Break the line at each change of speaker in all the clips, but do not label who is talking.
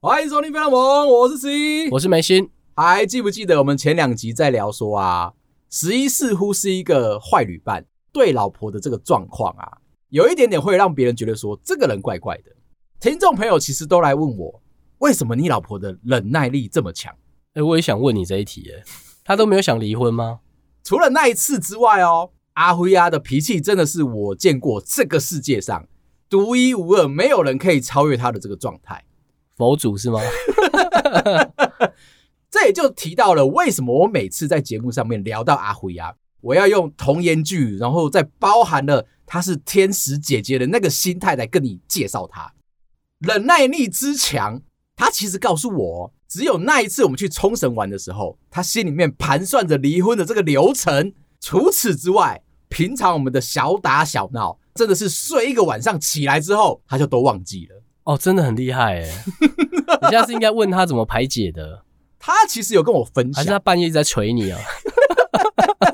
欢迎收听《飞浪盟》，我是十一，
我是梅心。
还记不记得我们前两集在聊说啊，十一似乎是一个坏旅伴，对老婆的这个状况啊，有一点点会让别人觉得说这个人怪怪的。听众朋友其实都来问我，为什么你老婆的忍耐力这么强？
哎，我也想问你这一题，哎，他都没有想离婚吗？
除了那一次之外哦，阿辉啊的脾气真的是我见过这个世界上独一无二，没有人可以超越他的这个状态。
佛祖是吗？
这也就提到了为什么我每次在节目上面聊到阿辉啊，我要用童颜剧，然后再包含了她是天使姐姐的那个心态来跟你介绍她。忍耐力之强，她其实告诉我，只有那一次我们去冲绳玩的时候，他心里面盘算着离婚的这个流程。除此之外，平常我们的小打小闹，真的是睡一个晚上起来之后，他就都忘记了。
哦，真的很厉害哎！你下次应该问他怎么排解的。
他其实有跟我分享，
还是他半夜一直在捶你啊？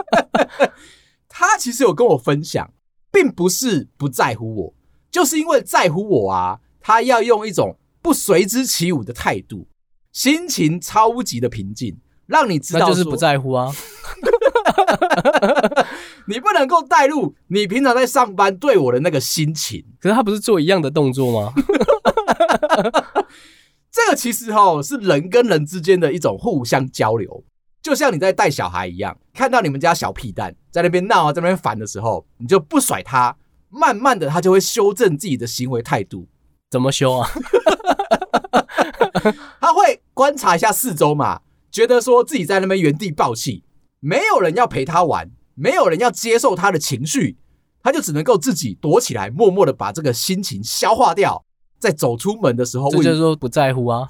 他其实有跟我分享，并不是不在乎我，就是因为在乎我啊。他要用一种不随之起舞的态度，心情超级的平静，让你知道
就是不在乎啊。
你不能够带入你平常在上班对我的那个心情。
可是他不是做一样的动作吗？
这个其实哦是人跟人之间的一种互相交流，就像你在带小孩一样，看到你们家小屁蛋在那边闹啊，在那边烦的时候，你就不甩他，慢慢的他就会修正自己的行为态度。
怎么修啊？
他会观察一下四周嘛，觉得说自己在那边原地爆气，没有人要陪他玩，没有人要接受他的情绪，他就只能够自己躲起来，默默的把这个心情消化掉。在走出门的时候，
这就是说不在乎啊。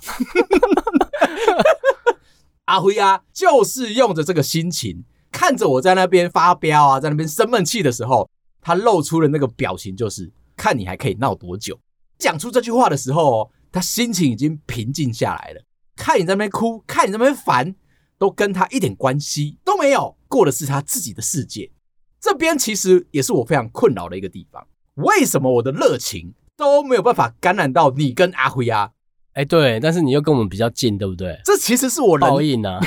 阿辉啊，就是用着这个心情，看着我在那边发飙啊，在那边生闷气的时候，他露出了那个表情，就是看你还可以闹多久。讲出这句话的时候，他心情已经平静下来了。看你在那边哭，看你在那边烦，都跟他一点关系都没有，过的是他自己的世界。这边其实也是我非常困扰的一个地方。为什么我的热情都没有办法感染到你跟阿辉啊？
哎，对，但是你又跟我们比较近，对不对？
这其实是我人
报应啊，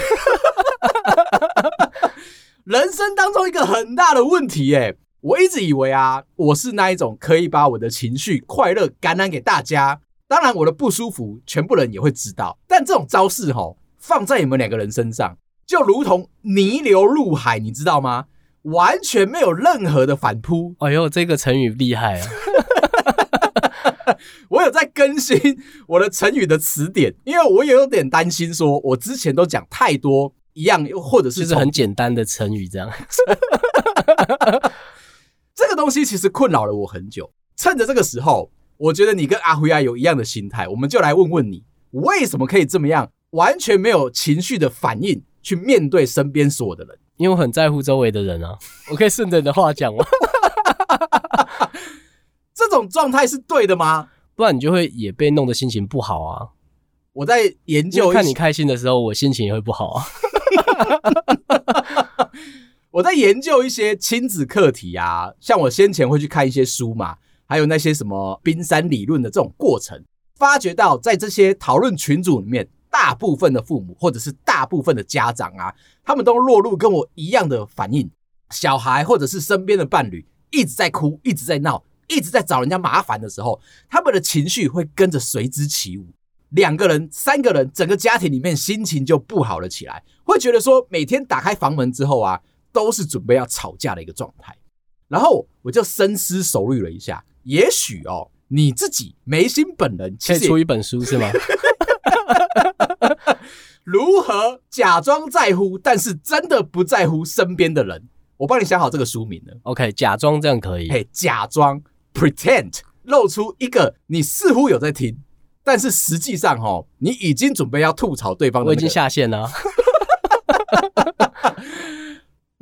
人生当中一个很大的问题。哎，我一直以为啊，我是那一种可以把我的情绪、快乐感染给大家，当然我的不舒服，全部人也会知道。但这种招式吼，放在你们两个人身上，就如同泥流入海，你知道吗？完全没有任何的反扑。
哎呦，这个成语厉害啊！
我有在更新我的成语的词典，因为我也有点担心，说我之前都讲太多一样，又或者是
就是很简单的成语这样。
这个东西其实困扰了我很久。趁着这个时候，我觉得你跟阿辉啊有一样的心态，我们就来问问你，为什么可以这么样，完全没有情绪的反应去面对身边所有的人？
因为我很在乎周围的人啊。我可以顺着你的话讲吗？
这种状态是对的吗？
不然你就会也被弄得心情不好啊！
我在研究，
看你开心的时候，我心情也会不好啊。
我在研究一些亲子课题啊，像我先前会去看一些书嘛，还有那些什么冰山理论的这种过程，发觉到在这些讨论群组里面，大部分的父母或者是大部分的家长啊，他们都落入跟我一样的反应，小孩或者是身边的伴侣一直在哭，一直在闹。一直在找人家麻烦的时候，他们的情绪会跟着随之起舞。两个人、三个人，整个家庭里面心情就不好了起来，会觉得说每天打开房门之后啊，都是准备要吵架的一个状态。然后我就深思熟虑了一下，也许哦，你自己梅心本人其实
可以出一本书是吗？
如何假装在乎，但是真的不在乎身边的人？我帮你想好这个书名了。
OK，假装这样可以。
嘿，假装。Pretend 露出一个你似乎有在听，但是实际上哦，你已经准备要吐槽对方的。
我已经下线了。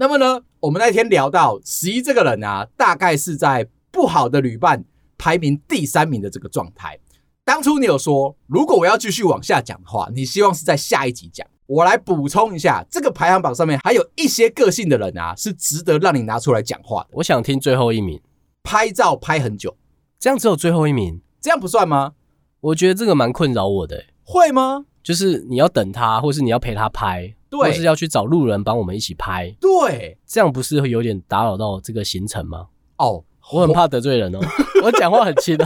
那么呢，我们那天聊到十一这个人啊，大概是在不好的旅伴排名第三名的这个状态。当初你有说，如果我要继续往下讲的话，你希望是在下一集讲。我来补充一下，这个排行榜上面还有一些个性的人啊，是值得让你拿出来讲话的。
我想听最后一名，
拍照拍很久，
这样只有最后一名，
这样不算吗？
我觉得这个蛮困扰我的、欸。
会吗？
就是你要等他，或是你要陪他拍，对，或是要去找路人帮我们一起拍，
对，
这样不是会有点打扰到这个行程吗？
哦，
我很怕得罪人哦，我讲话很轻哦。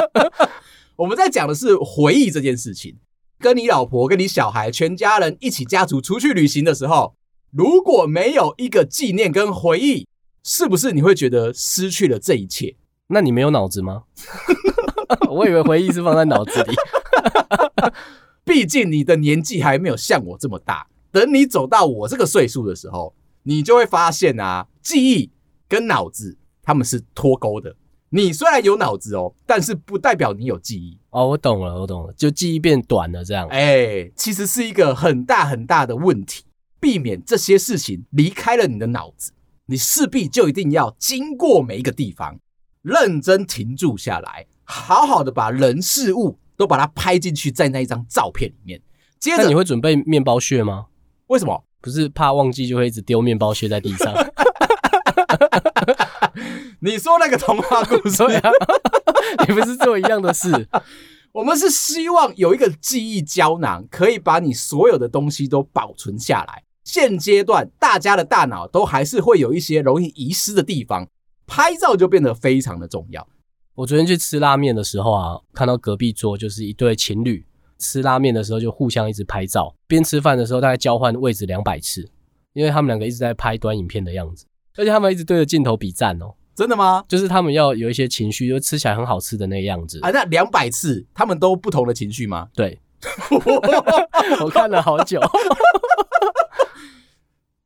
我们在讲的是回忆这件事情。跟你老婆、跟你小孩、全家人一起家族出去旅行的时候，如果没有一个纪念跟回忆，是不是你会觉得失去了这一切？
那你没有脑子吗？我以为回忆是放在脑子里。
毕竟你的年纪还没有像我这么大。等你走到我这个岁数的时候，你就会发现啊，记忆跟脑子他们是脱钩的。你虽然有脑子哦，但是不代表你有记忆
哦。我懂了，我懂了，就记忆变短了这样。
哎，其实是一个很大很大的问题。避免这些事情离开了你的脑子，你势必就一定要经过每一个地方，认真停住下来，好好的把人事物都把它拍进去在那一张照片里面。接着，
你会准备面包屑吗？
为什么？
不是怕忘记就会一直丢面包屑在地上。
你说那个童话故事 啊？
你不是做一样的事？
我们是希望有一个记忆胶囊，可以把你所有的东西都保存下来。现阶段大家的大脑都还是会有一些容易遗失的地方，拍照就变得非常的重要。
我昨天去吃拉面的时候啊，看到隔壁桌就是一对情侣，吃拉面的时候就互相一直拍照，边吃饭的时候大概交换位置两百次，因为他们两个一直在拍短影片的样子，而且他们一直对着镜头比赞哦。
真的吗？
就是他们要有一些情绪，就吃起来很好吃的那个样子
啊。那两百次，他们都不同的情绪吗？
对，我看了好久。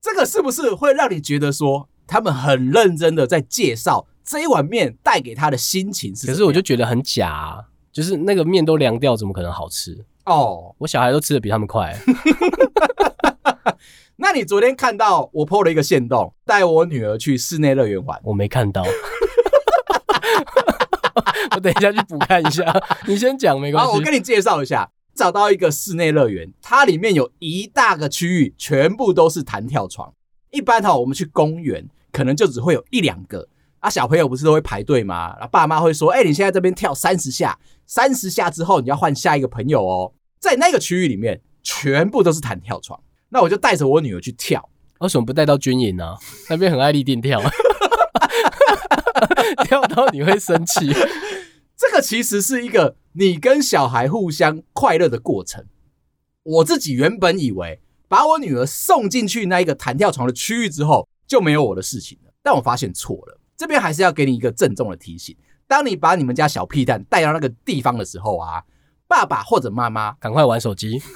这个是不是会让你觉得说，他们很认真的在介绍这一碗面带给他的心情是？
可是我就觉得很假啊，就是那个面都凉掉，怎么可能好吃？哦，我小孩都吃的比他们快。
那你昨天看到我 po 了一个限动，带我女儿去室内乐园玩，
我没看到。我等一下去补看一下，你先讲没关系。
好，我跟你介绍一下，找到一个室内乐园，它里面有一大个区域，全部都是弹跳床。一般哈，我们去公园可能就只会有一两个啊，小朋友不是都会排队吗？然后爸妈会说，哎、欸，你现在这边跳三十下，三十下之后你要换下一个朋友哦。在那个区域里面，全部都是弹跳床。那我就带着我女儿去跳，
为什么不带到军营呢？那边很爱立定跳，跳到你会生气。
这个其实是一个你跟小孩互相快乐的过程。我自己原本以为把我女儿送进去那一个弹跳床的区域之后就没有我的事情了，但我发现错了。这边还是要给你一个郑重的提醒：当你把你们家小屁蛋带到那个地方的时候啊，爸爸或者妈妈
赶快玩手机。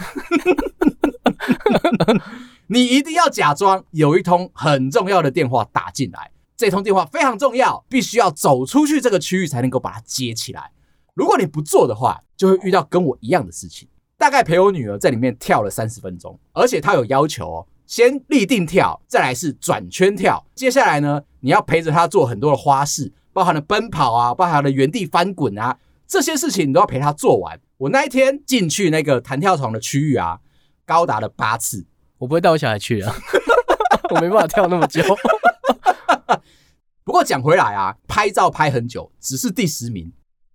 你一定要假装有一通很重要的电话打进来，这通电话非常重要，必须要走出去这个区域才能够把它接起来。如果你不做的话，就会遇到跟我一样的事情。大概陪我女儿在里面跳了三十分钟，而且她有要求哦，先立定跳，再来是转圈跳，接下来呢，你要陪着他做很多的花式，包含了奔跑啊，包含了原地翻滚啊，这些事情你都要陪他做完。我那一天进去那个弹跳床的区域啊。高达了八次，
我不会带我小孩去啊，我没办法跳那么久。
不过讲回来啊，拍照拍很久，只是第十名，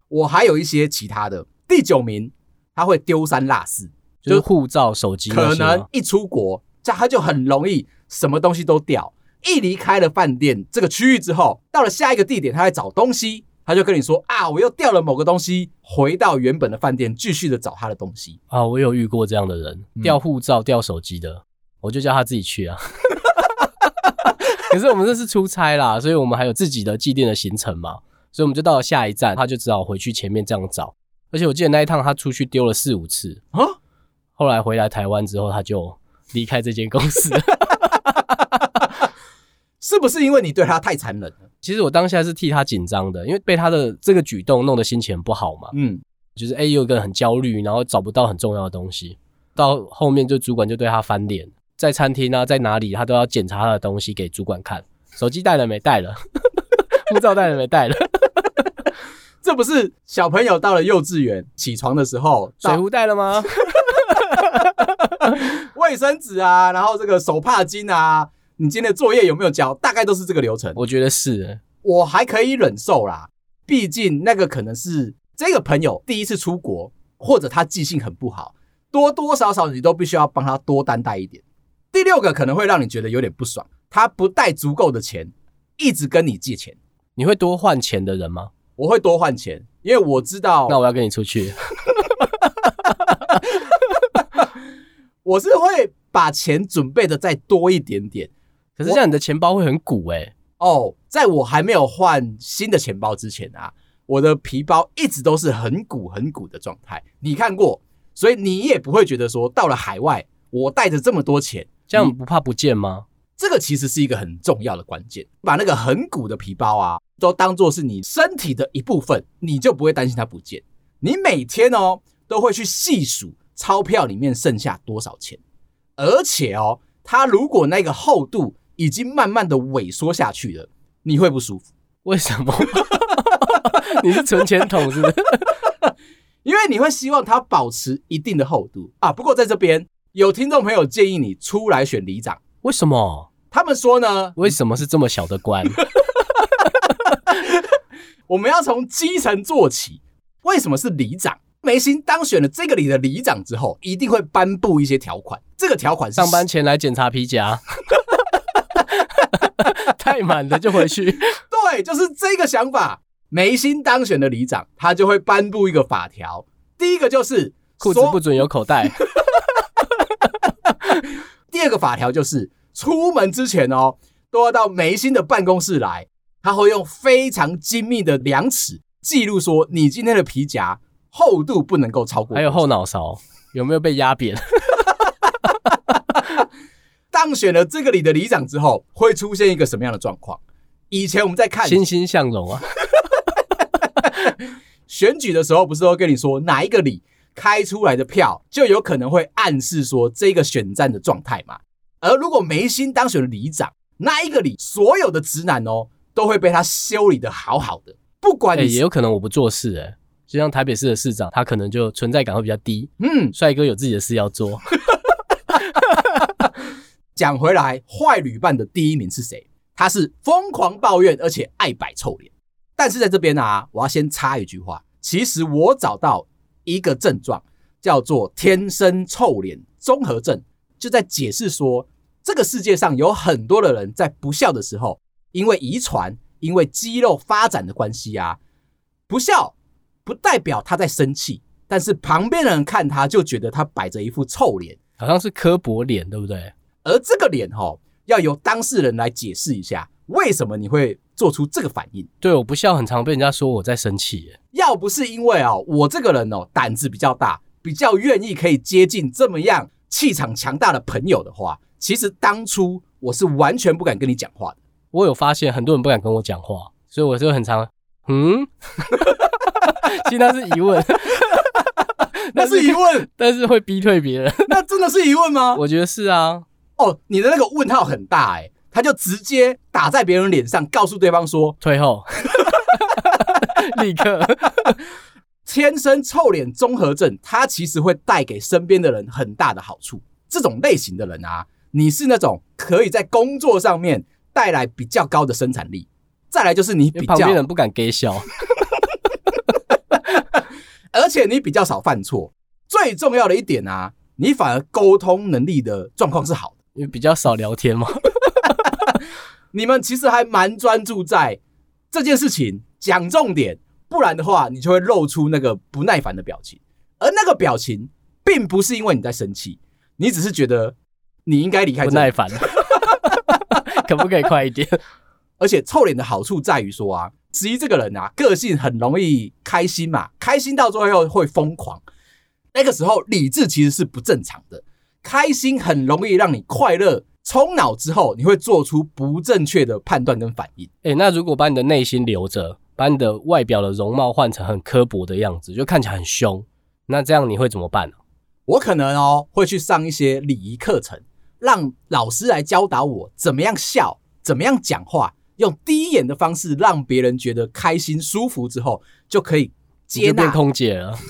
我还有一些其他的。第九名他会丢三落四，
就是护照、手机，
可能一出国，这他就很容易什么东西都掉。一离开了饭店这个区域之后，到了下一个地点，他在找东西。他就跟你说啊，我又掉了某个东西，回到原本的饭店，继续的找他的东西
啊。我有遇过这样的人，掉护照、掉手机的，我就叫他自己去啊。可是我们这是出差啦，所以我们还有自己的祭奠的行程嘛，所以我们就到了下一站，他就只好回去前面这样找。而且我记得那一趟他出去丢了四五次啊，后来回来台湾之后，他就离开这间公司。
是不是因为你对他太残忍了？
其实我当下是替他紧张的，因为被他的这个举动弄得心情很不好嘛。嗯，就是哎，有一个很焦虑，然后找不到很重要的东西。到后面就主管就对他翻脸，在餐厅啊，在哪里他都要检查他的东西给主管看，手机带了没带了，护照带了没带了。
这不是小朋友到了幼稚园起床的时候，
水壶带了吗？
卫生纸啊，然后这个手帕巾啊，你今天的作业有没有交？大概都是这个流程。
我觉得是，
我还可以忍受啦，毕竟那个可能是这个朋友第一次出国，或者他记性很不好，多多少少你都必须要帮他多担待一点。第六个可能会让你觉得有点不爽，他不带足够的钱，一直跟你借钱。
你会多换钱的人吗？
我会多换钱，因为我知道。
那我要跟你出去。
我是会把钱准备的再多一点点，
可是这样你的钱包会很鼓诶、欸。
哦，在我还没有换新的钱包之前啊，我的皮包一直都是很鼓很鼓的状态。你看过，所以你也不会觉得说到了海外，我带着这么多钱，
这样不怕不见吗？
这个其实是一个很重要的关键，把那个很鼓的皮包啊，都当做是你身体的一部分，你就不会担心它不见。你每天哦都会去细数。钞票里面剩下多少钱？而且哦，它如果那个厚度已经慢慢的萎缩下去了，你会不舒服？
为什么？你是存钱筒是不是？
因为你会希望它保持一定的厚度啊。不过在这边有听众朋友建议你出来选里长，
为什么？
他们说呢？
为什么是这么小的官？
我们要从基层做起。为什么是里长？梅心当选了这个里的里长之后，一定会颁布一些条款。这个条款是
上班前来检查皮夹，太满了就回去。
对，就是这个想法。梅心当选的里长，他就会颁布一个法条。第一个就是
裤子不准有口袋。
第二个法条就是出门之前哦，都要到梅心的办公室来，他会用非常精密的量尺记录说你今天的皮夹。厚度不能够超过，
还有后脑勺有没有被压扁？
当选了这个里的里长之后，会出现一个什么样的状况？以前我们在看
欣欣向荣啊，
选举的时候不是都跟你说哪一个里开出来的票就有可能会暗示说这个选战的状态嘛？而如果眉心当选了里长，那一个里所有的直男哦都会被他修理的好好的，不管你、
欸、也有可能我不做事哎、欸。就像台北市的市长，他可能就存在感会比较低。嗯，帅哥有自己的事要做。
讲回来，坏旅伴的第一名是谁？他是疯狂抱怨，而且爱摆臭脸。但是在这边啊，我要先插一句话。其实我找到一个症状，叫做“天生臭脸综合症”，就在解释说，这个世界上有很多的人在不笑的时候，因为遗传、因为肌肉发展的关系啊，不笑。不代表他在生气，但是旁边的人看他就觉得他摆着一副臭脸，
好像是科博脸，对不对？
而这个脸齁，要由当事人来解释一下，为什么你会做出这个反应？
对，我不笑，很常被人家说我在生气耶。
要不是因为哦，我这个人哦胆子比较大，比较愿意可以接近这么样气场强大的朋友的话，其实当初我是完全不敢跟你讲话的。
我有发现很多人不敢跟我讲话，所以我就很常嗯。其实那是疑问，
那是疑问，
但是会逼退别人。
那真的是疑问吗？
我觉得是啊。
哦，你的那个问号很大哎，他就直接打在别人脸上，告诉对方说
退后，立刻。
天生臭脸综合症，它其实会带给身边的人很大的好处。这种类型的人啊，你是那种可以在工作上面带来比较高的生产力。再来就是你比较，
旁边人不敢给笑。
而且你比较少犯错，最重要的一点啊，你反而沟通能力的状况是好的，
因为比较少聊天嘛。
你们其实还蛮专注在这件事情，讲重点，不然的话，你就会露出那个不耐烦的表情。而那个表情，并不是因为你在生气，你只是觉得你应该离开。
不耐烦，可不可以快一点？
而且臭脸的好处在于说啊。十一这个人啊，个性很容易开心嘛，开心到最后会疯狂。那个时候理智其实是不正常的，开心很容易让你快乐，冲脑之后你会做出不正确的判断跟反应。
诶，那如果把你的内心留着，把你的外表的容貌换成很刻薄的样子，就看起来很凶，那这样你会怎么办呢？
我可能哦会去上一些礼仪课程，让老师来教导我怎么样笑，怎么样讲话。用第一眼的方式让别人觉得开心舒服之后，就可以接纳。
变空姐了。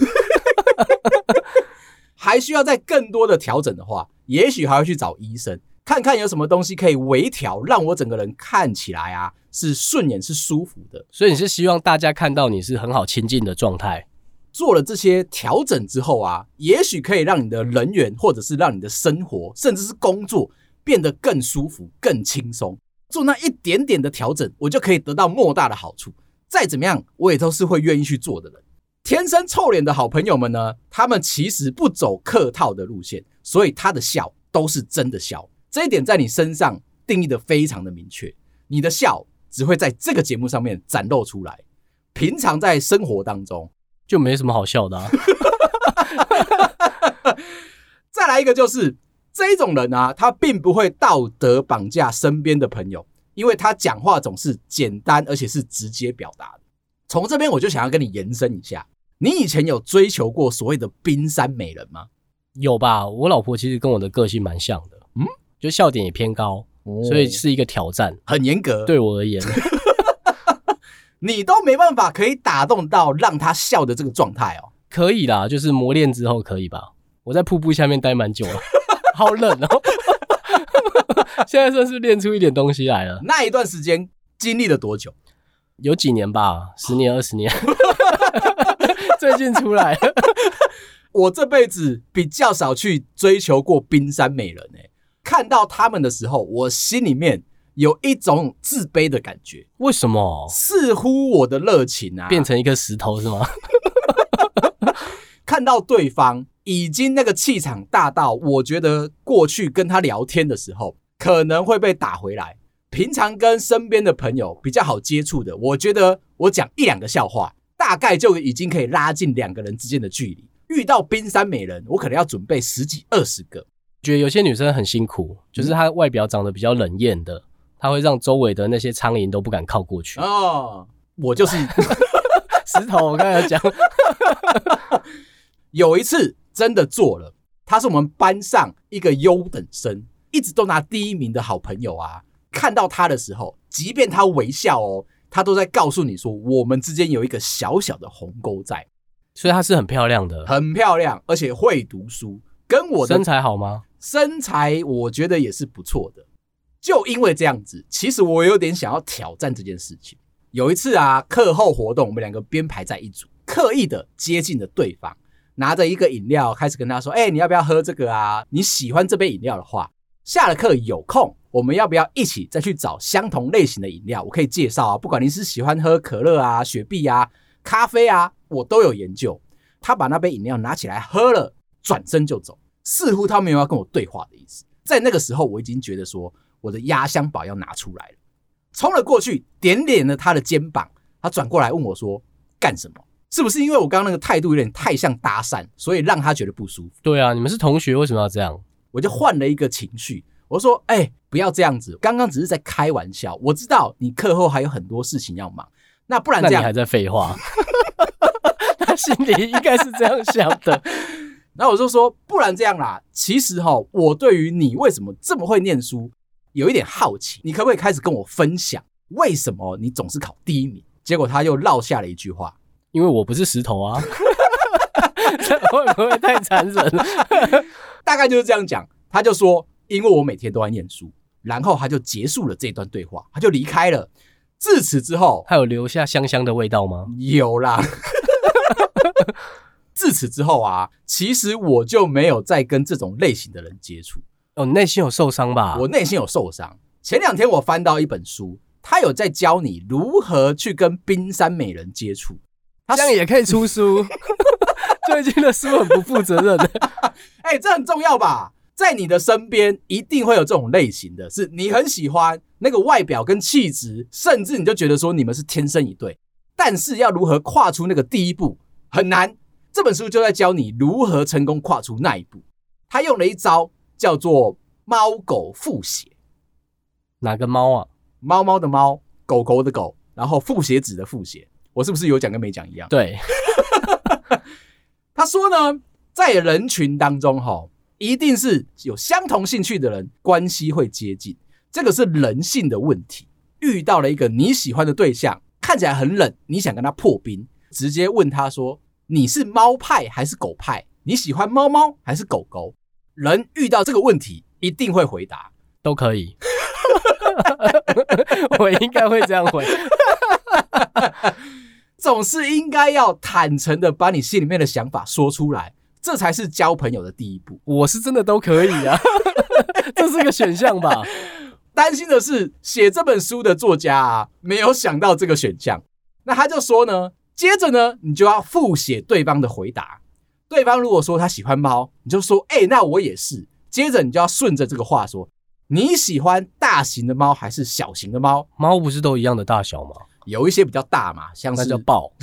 还需要再更多的调整的话，也许还要去找医生，看看有什么东西可以微调，让我整个人看起来啊是顺眼是舒服的。
所以你是希望大家看到你是很好亲近的状态。
做了这些调整之后啊，也许可以让你的人员，或者是让你的生活，甚至是工作变得更舒服、更轻松。做那一点点的调整，我就可以得到莫大的好处。再怎么样，我也都是会愿意去做的人。天生臭脸的好朋友们呢，他们其实不走客套的路线，所以他的笑都是真的笑。这一点在你身上定义的非常的明确，你的笑只会在这个节目上面展露出来，平常在生活当中
就没什么好笑的啊。
再来一个就是这一种人啊，他并不会道德绑架身边的朋友，因为他讲话总是简单而且是直接表达的。从这边我就想要跟你延伸一下。你以前有追求过所谓的冰山美人吗？
有吧，我老婆其实跟我的个性蛮像的，嗯，就笑点也偏高，哦、所以是一个挑战，
很严格。
对我而言，
你都没办法可以打动到让她笑的这个状态哦。
可以啦，就是磨练之后可以吧。我在瀑布下面待蛮久了，好冷哦。现在算是练出一点东西来了。
那一段时间经历了多久？
有几年吧，十年、二十年。最近出来了，
我这辈子比较少去追求过冰山美人诶、欸。看到他们的时候，我心里面有一种自卑的感觉。
为什么？
似乎我的热情啊，
变成一个石头是吗？
看到对方已经那个气场大到，我觉得过去跟他聊天的时候可能会被打回来。平常跟身边的朋友比较好接触的，我觉得我讲一两个笑话。大概就已经可以拉近两个人之间的距离。遇到冰山美人，我可能要准备十几二十个。
觉得有些女生很辛苦，就是她外表长得比较冷艳的，她会让周围的那些苍蝇都不敢靠过去。
哦，我就是
石头。我刚才讲，
有一次真的做了，他是我们班上一个优等生，一直都拿第一名的好朋友啊。看到他的时候，即便他微笑哦。他都在告诉你说，我们之间有一个小小的鸿沟在，
所以她是很漂亮的，
很漂亮，而且会读书，跟我的
身材好吗？
身材我觉得也是不错的。就因为这样子，其实我有点想要挑战这件事情。有一次啊，课后活动，我们两个编排在一组，刻意的接近了对方，拿着一个饮料开始跟他说：“哎，你要不要喝这个啊？你喜欢这杯饮料的话，下了课有空。”我们要不要一起再去找相同类型的饮料？我可以介绍啊，不管你是喜欢喝可乐啊、雪碧啊、咖啡啊，我都有研究。他把那杯饮料拿起来喝了，转身就走，似乎他没有要跟我对话的意思。在那个时候，我已经觉得说我的压箱宝要拿出来了，冲了过去，点点了他的肩膀。他转过来问我说：“干什么？是不是因为我刚刚那个态度有点太像搭讪，所以让他觉得不舒服？”
对啊，你们是同学，为什么要这样？
我就换了一个情绪。我说：“哎、欸，不要这样子，刚刚只是在开玩笑。我知道你课后还有很多事情要忙，那不然这样，
那你还在废话？他心里应该是这样想的。
然后我就说，不然这样啦。其实哈，我对于你为什么这么会念书有一点好奇，你可不可以开始跟我分享，为什么你总是考第一名？结果他又落下了一句话：
因为我不是石头啊。这会不会太残忍了？
大概就是这样讲。他就说。”因为我每天都在念书，然后他就结束了这段对话，他就离开了。自此之后，
他有留下香香的味道吗？
有啦。自此之后啊，其实我就没有再跟这种类型的人接触。
哦，你内心有受伤吧？
我内心有受伤。前两天我翻到一本书，他有在教你如何去跟冰山美人接触。
他这样也可以出书？最近的书很不负责任的。
哎、欸，这很重要吧？在你的身边一定会有这种类型的，是你很喜欢那个外表跟气质，甚至你就觉得说你们是天生一对。但是要如何跨出那个第一步很难。这本书就在教你如何成功跨出那一步。他用了一招叫做“猫狗复写”。
哪个猫啊？
猫猫的猫，狗狗的狗，然后复写纸的复写。我是不是有讲跟没讲一样？
对。
他说呢，在人群当中，哈。一定是有相同兴趣的人，关系会接近，这个是人性的问题。遇到了一个你喜欢的对象，看起来很冷，你想跟他破冰，直接问他说：“你是猫派还是狗派？你喜欢猫猫还是狗狗？”人遇到这个问题，一定会回答
都可以。我应该会这样回，
总是应该要坦诚的把你心里面的想法说出来，这才是交朋友的第一步。
我是真的都可以啊，这是个选项吧？
担心的是写这本书的作家啊，没有想到这个选项。那他就说呢，接着呢，你就要复写对方的回答。对方如果说他喜欢猫，你就说，哎，那我也是。接着你就要顺着这个话说。你喜欢大型的猫还是小型的猫？
猫不是都一样的大小吗？
有一些比较大嘛，像是
叫豹。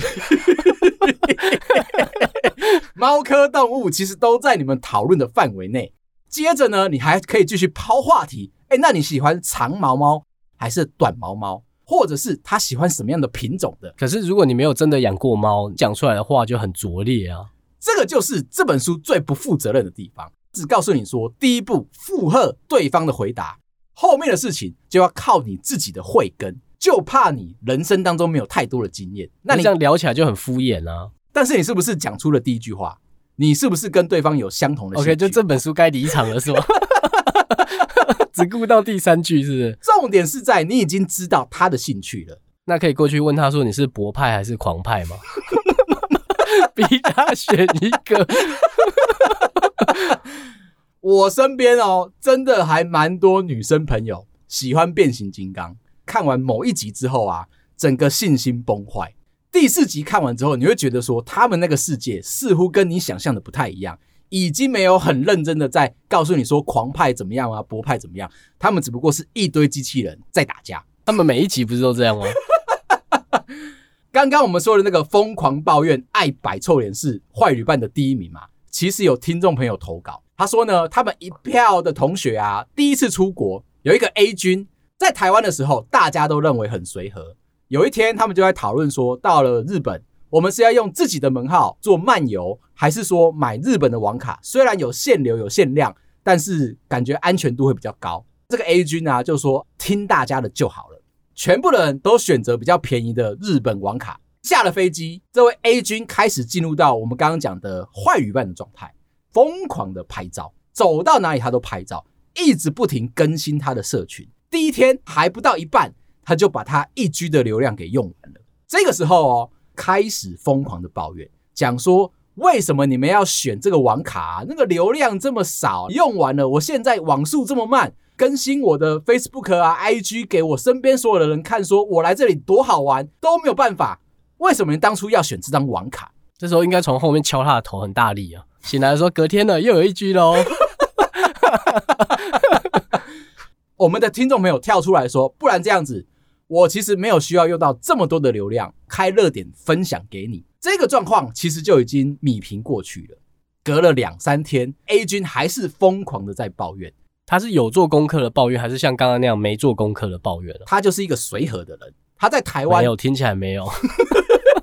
猫科动物其实都在你们讨论的范围内。接着呢，你还可以继续抛话题。哎，那你喜欢长毛猫还是短毛猫？或者是他喜欢什么样的品种的？
可是如果你没有真的养过猫，讲出来的话就很拙劣啊。
这个就是这本书最不负责任的地方。只告诉你说，第一步附和对方的回答，后面的事情就要靠你自己的慧根。就怕你人生当中没有太多的经验，
那你这样聊起来就很敷衍啊。
但是你是不是讲出了第一句话？你是不是跟对方有相同的？OK，
就这本书该离场了是吗？只顾到第三句是不是？
重点是在你已经知道他的兴趣了，
那可以过去问他说，你是博派还是狂派吗？逼他选一个。
我身边哦，真的还蛮多女生朋友喜欢变形金刚。看完某一集之后啊，整个信心崩坏。第四集看完之后，你会觉得说，他们那个世界似乎跟你想象的不太一样，已经没有很认真的在告诉你说狂派怎么样啊，博派怎么样。他们只不过是一堆机器人在打架。
他们每一集不是都这样吗？
刚刚我们说的那个疯狂抱怨爱摆臭脸是坏旅伴的第一名嘛？其实有听众朋友投稿，他说呢，他们一票的同学啊，第一次出国，有一个 A 君。在台湾的时候，大家都认为很随和。有一天，他们就在讨论说，到了日本，我们是要用自己的门号做漫游，还是说买日本的网卡？虽然有限流、有限量，但是感觉安全度会比较高。这个 A 君啊，就说听大家的就好了。全部的人都选择比较便宜的日本网卡。下了飞机，这位 A 君开始进入到我们刚刚讲的坏旅伴的状态，疯狂的拍照，走到哪里他都拍照，一直不停更新他的社群。第一天还不到一半，他就把他一 G 的流量给用完了。这个时候哦，开始疯狂的抱怨，讲说为什么你们要选这个网卡啊？那个流量这么少，用完了，我现在网速这么慢，更新我的 Facebook 啊、IG 给我身边所有的人看，说我来这里多好玩都没有办法。为什么你当初要选这张网卡？
这时候应该从后面敲他的头很大力啊！醒来的时候，隔天了又有一 G 喽。
我们的听众朋友跳出来说：“不然这样子，我其实没有需要用到这么多的流量开热点分享给你。这个状况其实就已经米平过去了。隔了两三天，A 君还是疯狂的在抱怨。
他是有做功课的抱怨，还是像刚刚那样没做功课的抱怨？
他就是一个随和的人。他在台湾
没有听起来没有。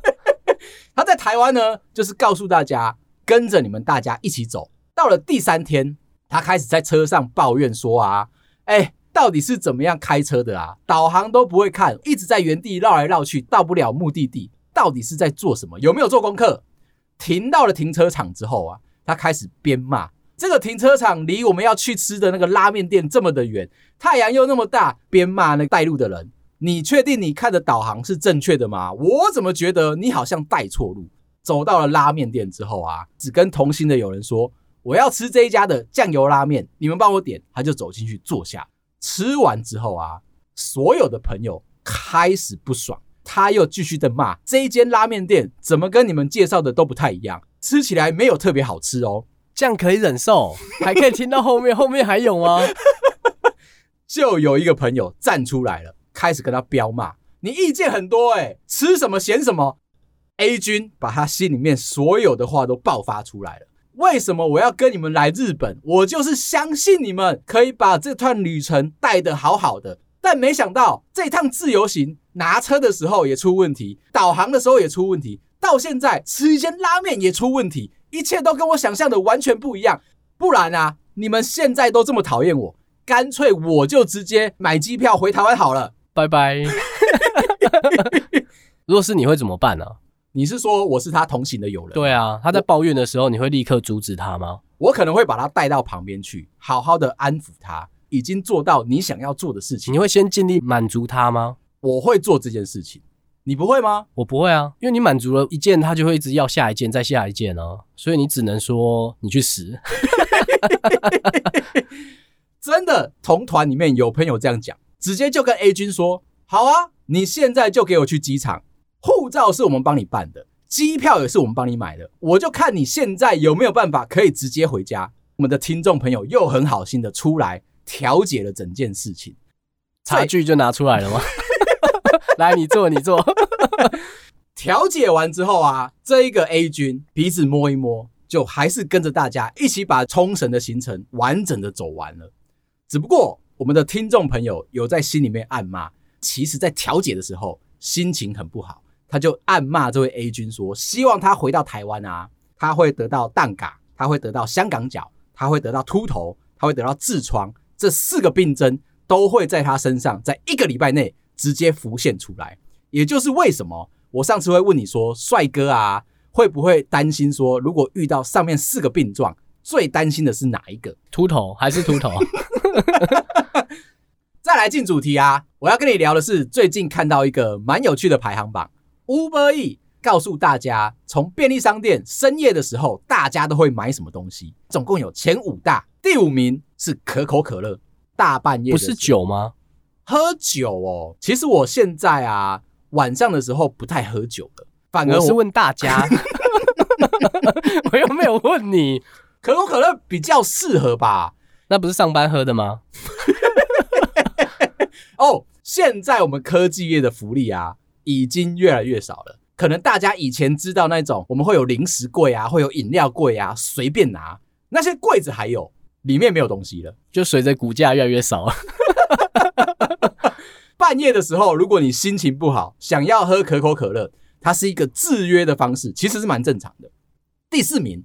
他在台湾呢，就是告诉大家跟着你们大家一起走。到了第三天，他开始在车上抱怨说：啊，哎。”到底是怎么样开车的啊？导航都不会看，一直在原地绕来绕去，到不了目的地。到底是在做什么？有没有做功课？停到了停车场之后啊，他开始边骂这个停车场离我们要去吃的那个拉面店这么的远，太阳又那么大，边骂那个带路的人。你确定你看的导航是正确的吗？我怎么觉得你好像带错路？走到了拉面店之后啊，只跟同行的友人说我要吃这一家的酱油拉面，你们帮我点。他就走进去坐下。吃完之后啊，所有的朋友开始不爽，他又继续的骂这一间拉面店怎么跟你们介绍的都不太一样，吃起来没有特别好吃哦。
这样可以忍受，还可以听到后面，后面还有吗？
就有一个朋友站出来了，开始跟他飙骂，你意见很多诶，吃什么嫌什么。A 君把他心里面所有的话都爆发出来了。为什么我要跟你们来日本？我就是相信你们可以把这趟旅程带得好好的，但没想到这趟自由行拿车的时候也出问题，导航的时候也出问题，到现在吃一间拉面也出问题，一切都跟我想象的完全不一样。不然啊，你们现在都这么讨厌我，干脆我就直接买机票回台湾好了。
拜拜。如果是你会怎么办呢、啊？
你是说我是他同行的友人？
对啊，他在抱怨的时候，你会立刻阻止他吗？
我可能会把他带到旁边去，好好的安抚他，已经做到你想要做的事情。
你会先尽力满足他吗？
我会做这件事情，你不会吗？
我不会啊，因为你满足了一件，他就会一直要下一件，再下一件啊，所以你只能说你去死。
真的，同团里面有朋友这样讲，直接就跟 A 君说：“好啊，你现在就给我去机场，护照是我们帮你办的。”机票也是我们帮你买的，我就看你现在有没有办法可以直接回家。我们的听众朋友又很好心的出来调解了整件事情，
差距就拿出来了吗？来，你坐，你坐。
调解完之后啊，这一个 A 君鼻子摸一摸，就还是跟着大家一起把冲绳的行程完整的走完了。只不过我们的听众朋友有在心里面暗骂，其实在调解的时候心情很不好。他就暗骂这位 A 君说：“希望他回到台湾啊，他会得到蛋嘎，他会得到香港脚，他会得到秃头，他会得到痔疮，这四个病症都会在他身上在一个礼拜内直接浮现出来。也就是为什么我上次会问你说，帅哥啊，会不会担心说，如果遇到上面四个病状，最担心的是哪一个？
秃头还是秃头？
再来进主题啊，我要跟你聊的是最近看到一个蛮有趣的排行榜。” Uber Eats 告诉大家，从便利商店深夜的时候，大家都会买什么东西？总共有前五大，第五名是可口可乐。大半夜的
不是酒吗？
喝酒哦。其实我现在啊，晚上的时候不太喝酒了。反而
是问大家，我又没有问你。
可口可乐比较适合吧？
那不是上班喝的吗？
哦，现在我们科技业的福利啊。已经越来越少了。可能大家以前知道那种，我们会有零食柜啊，会有饮料柜啊，随便拿。那些柜子还有，里面没有东西了，
就随着股价越来越少了。
半夜的时候，如果你心情不好，想要喝可口可乐，它是一个制约的方式，其实是蛮正常的。第四名，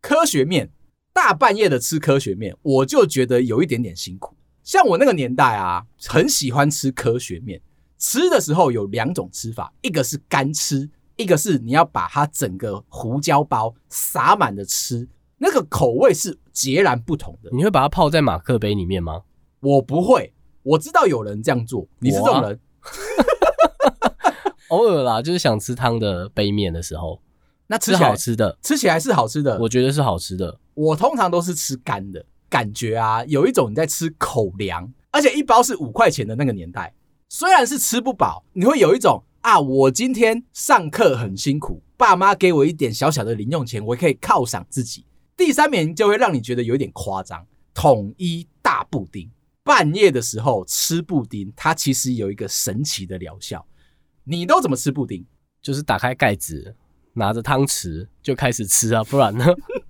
科学面。大半夜的吃科学面，我就觉得有一点点辛苦。像我那个年代啊，很喜欢吃科学面。吃的时候有两种吃法，一个是干吃，一个是你要把它整个胡椒包撒满的吃，那个口味是截然不同的。
你会把它泡在马克杯里面吗？
我不会，我知道有人这样做。你是这种人？
啊、偶尔啦，就是想吃汤的杯面的时候，
那吃
好吃的，
吃起来是好吃的。
我觉得是好吃的。
我通常都是吃干的，感觉啊，有一种你在吃口粮，而且一包是五块钱的那个年代。虽然是吃不饱，你会有一种啊，我今天上课很辛苦，爸妈给我一点小小的零用钱，我可以犒赏自己。第三名就会让你觉得有点夸张，统一大布丁。半夜的时候吃布丁，它其实有一个神奇的疗效。你都怎么吃布丁？
就是打开盖子，拿着汤匙就开始吃啊，不然呢？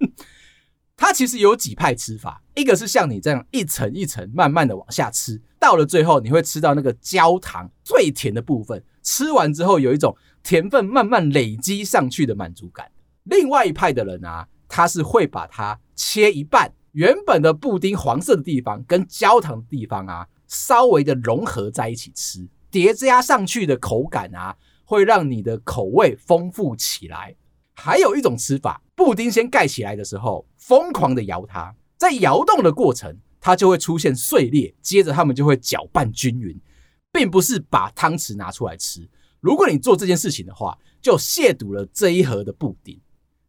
它其实有几派吃法，一个是像你这样一层一层慢慢的往下吃，到了最后你会吃到那个焦糖最甜的部分，吃完之后有一种甜分慢慢累积上去的满足感。另外一派的人啊，他是会把它切一半，原本的布丁黄色的地方跟焦糖的地方啊，稍微的融合在一起吃，叠加上去的口感啊，会让你的口味丰富起来。还有一种吃法，布丁先盖起来的时候，疯狂的摇它，在摇动的过程，它就会出现碎裂，接着他们就会搅拌均匀，并不是把汤匙拿出来吃。如果你做这件事情的话，就亵渎了这一盒的布丁。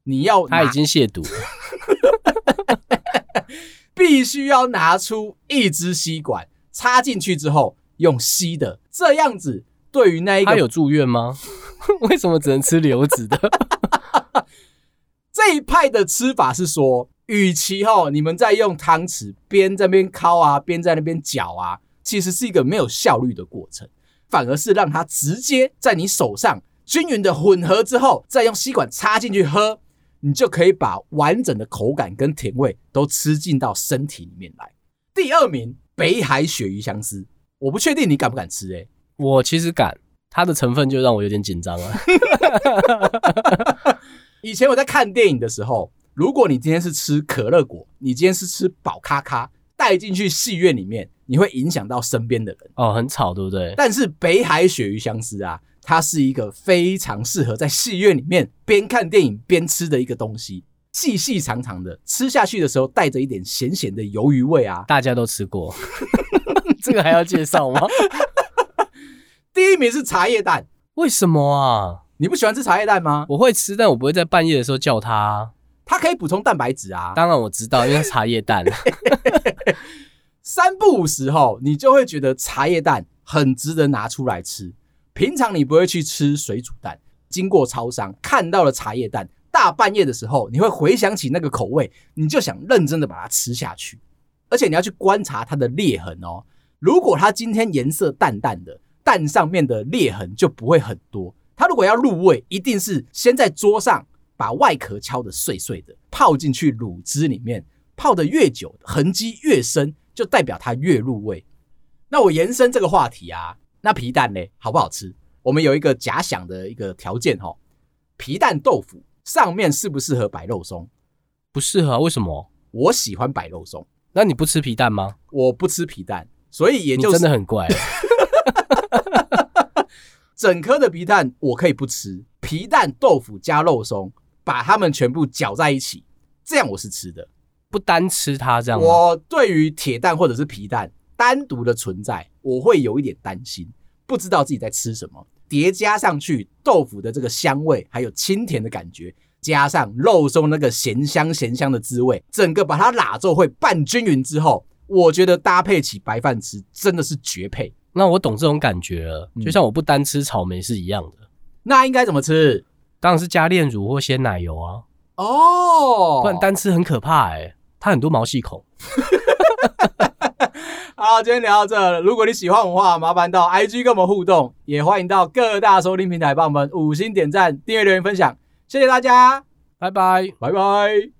你要
他已经亵渎了，
必须要拿出一支吸管插进去之后用吸的，这样子对于那一个
他有住院吗？为什么只能吃流质的？
这一派的吃法是说，与其齁你们在用汤匙边在那边敲啊，边在那边搅啊，其实是一个没有效率的过程，反而是让它直接在你手上均匀的混合之后，再用吸管插进去喝，你就可以把完整的口感跟甜味都吃进到身体里面来。第二名，北海鳕鱼香丝，我不确定你敢不敢吃诶、欸，
我其实敢，它的成分就让我有点紧张了。
以前我在看电影的时候，如果你今天是吃可乐果，你今天是吃宝咖咖，大带进去戏院里面，你会影响到身边的人
哦，很吵，对不对？
但是北海鳕鱼香丝啊，它是一个非常适合在戏院里面边看电影边吃的一个东西，细细长长的，吃下去的时候带着一点咸咸的鱿鱼味啊，
大家都吃过，这个还要介绍吗？
第一名是茶叶蛋，
为什么啊？
你不喜欢吃茶叶蛋吗？
我会吃，但我不会在半夜的时候叫它。
它可以补充蛋白质啊。
当然我知道，因为茶叶蛋。
三不五时后，你就会觉得茶叶蛋很值得拿出来吃。平常你不会去吃水煮蛋，经过超商看到了茶叶蛋，大半夜的时候，你会回想起那个口味，你就想认真的把它吃下去。而且你要去观察它的裂痕哦。如果它今天颜色淡淡的。蛋上面的裂痕就不会很多。它如果要入味，一定是先在桌上把外壳敲得碎碎的，泡进去卤汁里面，泡得越久，痕迹越深，就代表它越入味。那我延伸这个话题啊，那皮蛋呢，好不好吃？我们有一个假想的一个条件哈，皮蛋豆腐上面适不适合摆肉松？
不适合，为什么？
我喜欢摆肉松。
那你不吃皮蛋吗？
我不吃皮蛋，所以也就是
真的很怪。
整颗的皮蛋我可以不吃，皮蛋豆腐加肉松，把它们全部搅在一起，这样我是吃的。
不单吃它这样，
我对于铁蛋或者是皮蛋单独的存在，我会有一点担心，不知道自己在吃什么。叠加上去豆腐的这个香味，还有清甜的感觉，加上肉松那个咸香咸香的滋味，整个把它拉皱会拌均匀之后，我觉得搭配起白饭吃真的是绝配。
那我懂这种感觉了，就像我不单吃草莓是一样的。嗯、
那应该怎么吃？
当然是加炼乳或鲜奶油啊。
哦，
不然单吃很可怕哎、欸，它很多毛细孔。
好，今天聊到这了。如果你喜欢我的话，麻烦到 IG 跟我们互动，也欢迎到各大收听平台帮我们五星点赞、订阅、留言、分享。谢谢大家，
拜拜，
拜拜。